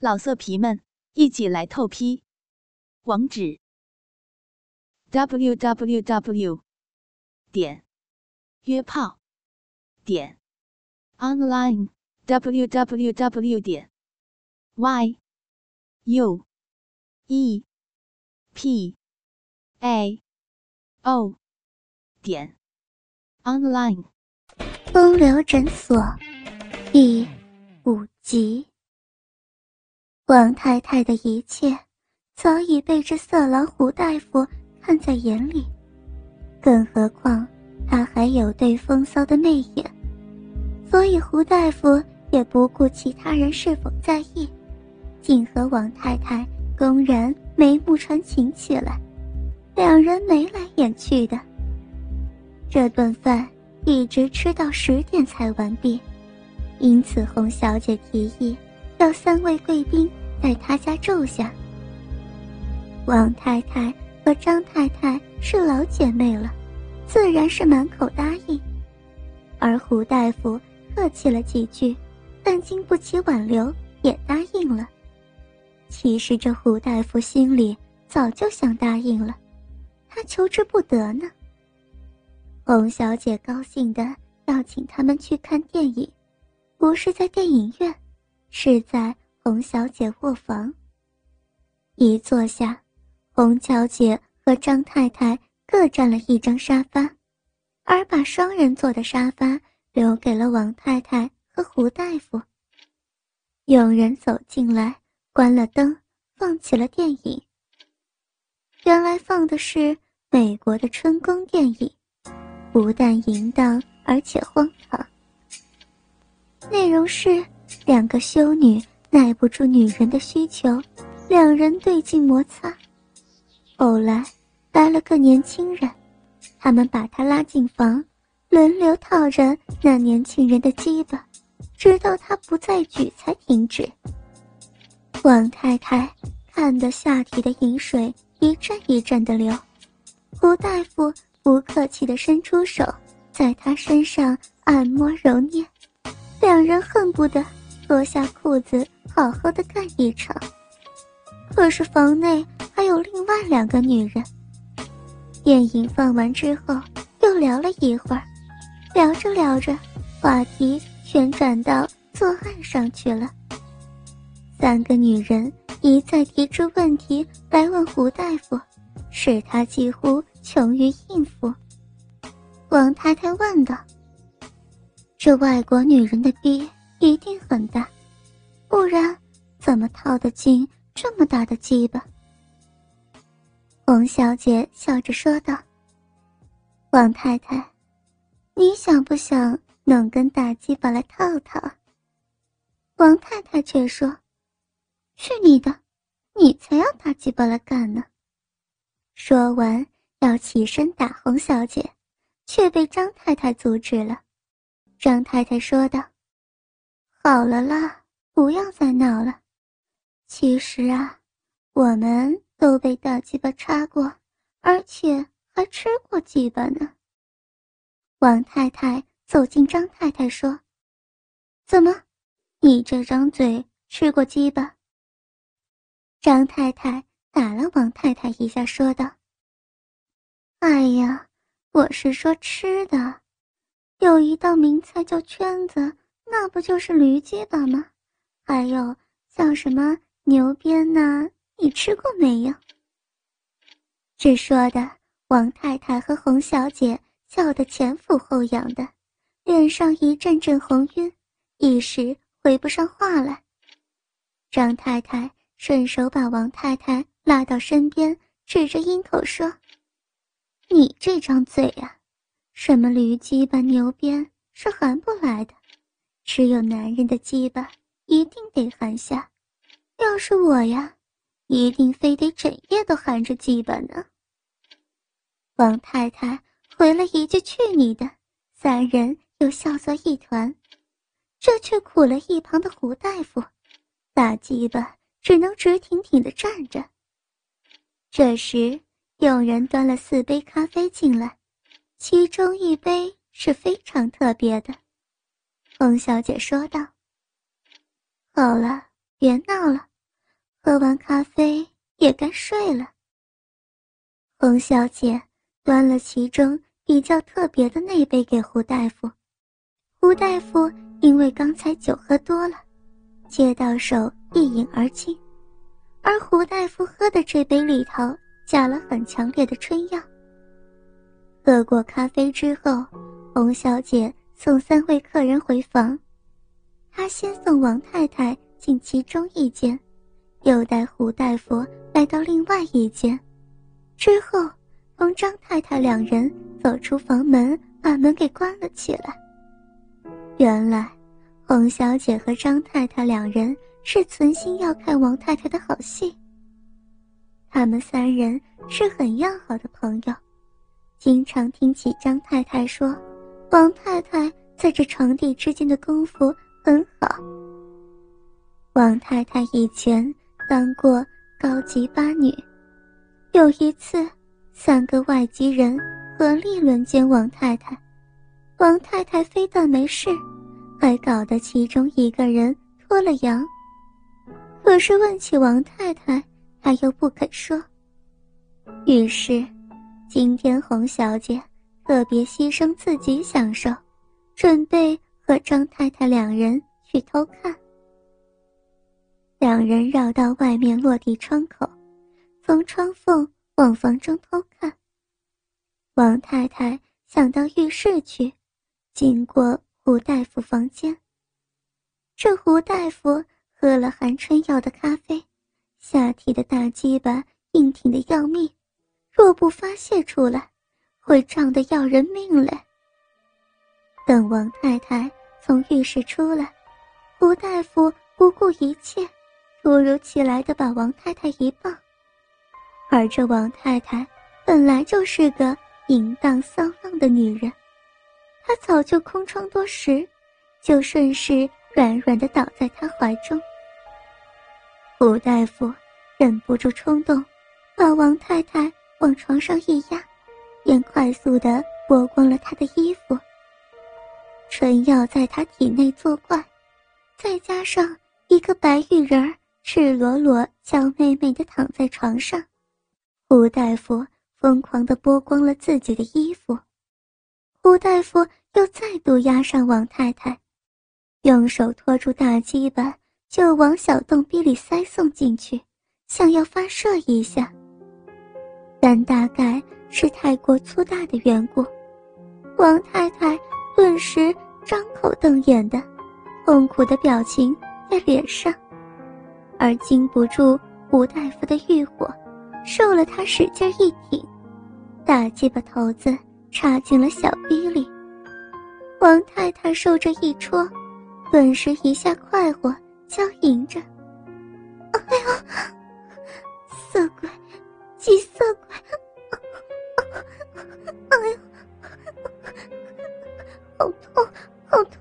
老色皮们，一起来透批！网址：w w w 点约炮点 online w w w 点 y u e p a o 点 online。风流诊所第五集。王太太的一切早已被这色狼胡大夫看在眼里，更何况他还有对风骚的媚眼，所以胡大夫也不顾其他人是否在意，竟和王太太公然眉目传情起来，两人眉来眼去的。这顿饭一直吃到十点才完毕，因此洪小姐提议要三位贵宾。在他家住下。王太太和张太太是老姐妹了，自然是满口答应。而胡大夫客气了几句，但经不起挽留，也答应了。其实这胡大夫心里早就想答应了，他求之不得呢。洪小姐高兴的要请他们去看电影，不是在电影院，是在。洪小姐卧房。一坐下，洪小姐和张太太各占了一张沙发，而把双人座的沙发留给了王太太和胡大夫。有人走进来，关了灯，放起了电影。原来放的是美国的春宫电影，不但淫荡，而且荒唐。内容是两个修女。耐不住女人的需求，两人对镜摩擦。后来来了个年轻人，他们把他拉进房，轮流套着那年轻人的鸡巴，直到他不再举才停止。王太太看得下体的饮水一阵一阵的流，胡大夫不客气地伸出手，在她身上按摩揉捏，两人恨不得脱下裤子。好好的干一场。可是房内还有另外两个女人。电影放完之后，又聊了一会儿，聊着聊着，话题旋转到做爱上去了。三个女人一再提出问题来问胡大夫，使他几乎穷于应付。王太太问道：“这外国女人的逼一定很大。”不然，怎么套得进这么大的鸡巴？洪小姐笑着说道：“王太太，你想不想弄根大鸡巴来套套？”王太太却说：“去你的，你才要大鸡巴来干呢！”说完要起身打洪小姐，却被张太太阻止了。张太太说道：“好了啦。”不要再闹了。其实啊，我们都被大鸡巴插过，而且还吃过鸡巴呢。王太太走进张太太说：“怎么，你这张嘴吃过鸡巴？”张太太打了王太太一下，说道：“哎呀，我是说吃的，有一道名菜叫圈子，那不就是驴鸡巴吗？”还有像什么牛鞭呢？你吃过没有？这说的王太太和洪小姐笑得前俯后仰的，脸上一阵阵红晕，一时回不上话来。张太太顺手把王太太拉到身边，指着阴口说：“你这张嘴呀，什么驴鸡巴、牛鞭是含不来的，只有男人的鸡巴。”一定得含下，要是我呀，一定非得整夜都含着鸡巴呢。王太太回了一句“去你的”，三人又笑作一团，这却苦了一旁的胡大夫，大鸡巴只能直挺挺的站着。这时，有人端了四杯咖啡进来，其中一杯是非常特别的。洪小姐说道。好了，别闹了，喝完咖啡也该睡了。洪小姐端了其中比较特别的那杯给胡大夫，胡大夫因为刚才酒喝多了，接到手一饮而尽，而胡大夫喝的这杯里头加了很强烈的春药。喝过咖啡之后，洪小姐送三位客人回房，他先送王太太进其中一间。又带胡大夫来到另外一间，之后同张太太两人走出房门，把门给关了起来。原来，洪小姐和张太太两人是存心要看王太太的好戏。他们三人是很要好的朋友，经常听起张太太说，王太太在这床底之间的功夫很好。王太太以前。当过高级八女，有一次，三个外籍人合力轮奸王太太，王太太非但没事，还搞得其中一个人脱了羊。可是问起王太太，她又不肯说。于是，今天洪小姐特别牺牲自己享受，准备和张太太两人去偷看。两人绕到外面落地窗口，从窗缝往房中偷看。王太太想到浴室去，经过胡大夫房间。这胡大夫喝了含春药的咖啡，下体的大鸡巴硬挺的要命，若不发泄出来，会胀得要人命嘞。等王太太从浴室出来，胡大夫不顾一切。突如其来的把王太太一抱，而这王太太本来就是个淫荡骚浪的女人，她早就空窗多时，就顺势软软的倒在他怀中。胡大夫忍不住冲动，把王太太往床上一压，便快速的剥光了他的衣服。春药在他体内作怪，再加上一个白玉人儿。赤裸裸、娇媚媚的躺在床上，胡大夫疯狂地剥光了自己的衣服。胡大夫又再度压上王太太，用手托住大鸡巴就往小洞逼里塞送进去，想要发射一下。但大概是太过粗大的缘故，王太太顿时张口瞪眼的，痛苦的表情在脸上。而经不住胡大夫的欲火，受了他使劲一挺，大鸡巴头子插进了小逼里。王太太受这一戳，顿时一下快活，娇吟着：“哎呀，色鬼，急色鬼！哎呀，好痛，好痛！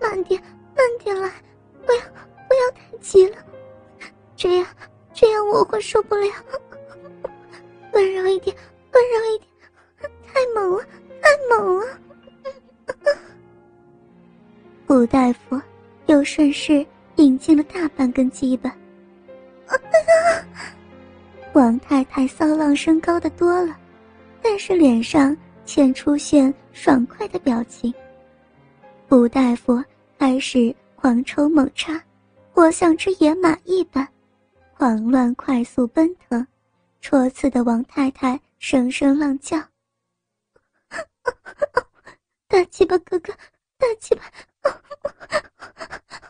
慢点，慢点来，不要。”不要太急了，这样这样我会受不了。温柔一点，温柔一点，太猛了，太猛了！胡大夫又顺势引进了大半根鸡巴。王太太骚浪声高的多了，但是脸上却出现爽快的表情。胡大夫开始狂抽猛插。我像只野马一般，狂乱快速奔腾，戳刺的王太太声声浪叫：“ 大鸡巴哥哥，大鸡巴，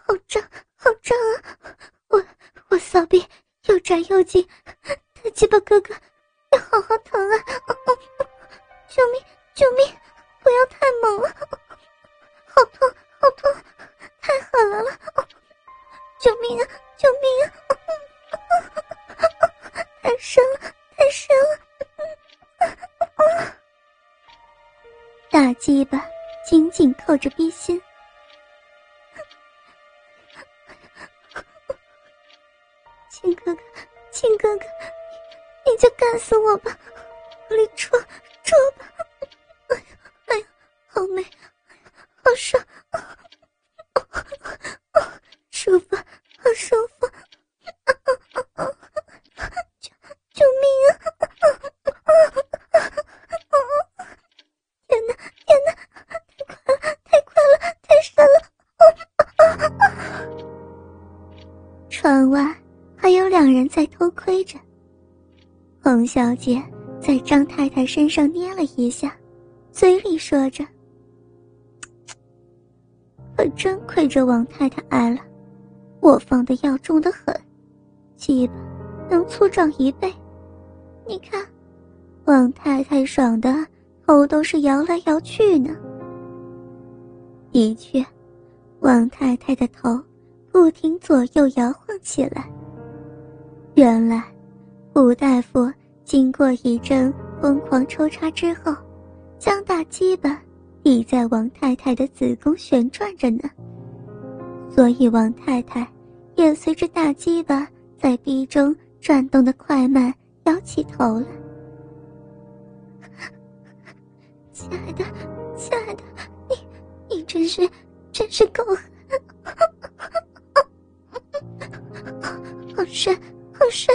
好胀，好胀啊！我我骚逼又窄又紧，大鸡巴哥哥，好好疼啊！救命，救命！不要太猛了，好痛，好痛，太狠了了！”救命啊！救命啊！太深了，太深了！大鸡巴紧紧扣着逼心，亲哥哥，亲哥哥，你就干死我吧！往里戳戳吧！洪小姐在张太太身上捏了一下，嘴里说着：“可真亏着王太太爱了，我放的药重得很，鸡巴能粗壮一倍。你看，王太太爽的头都是摇来摇去呢。”的确，王太太的头不停左右摇晃起来。原来，吴大夫经过一阵疯狂抽插之后，将大鸡巴抵在王太太的子宫旋转着呢。所以，王太太也随着大鸡巴在逼中转动的快慢摇起头来。亲爱的，亲爱的。你你真是，真是够狠！好帅，好帅！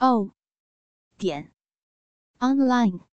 o 点 online。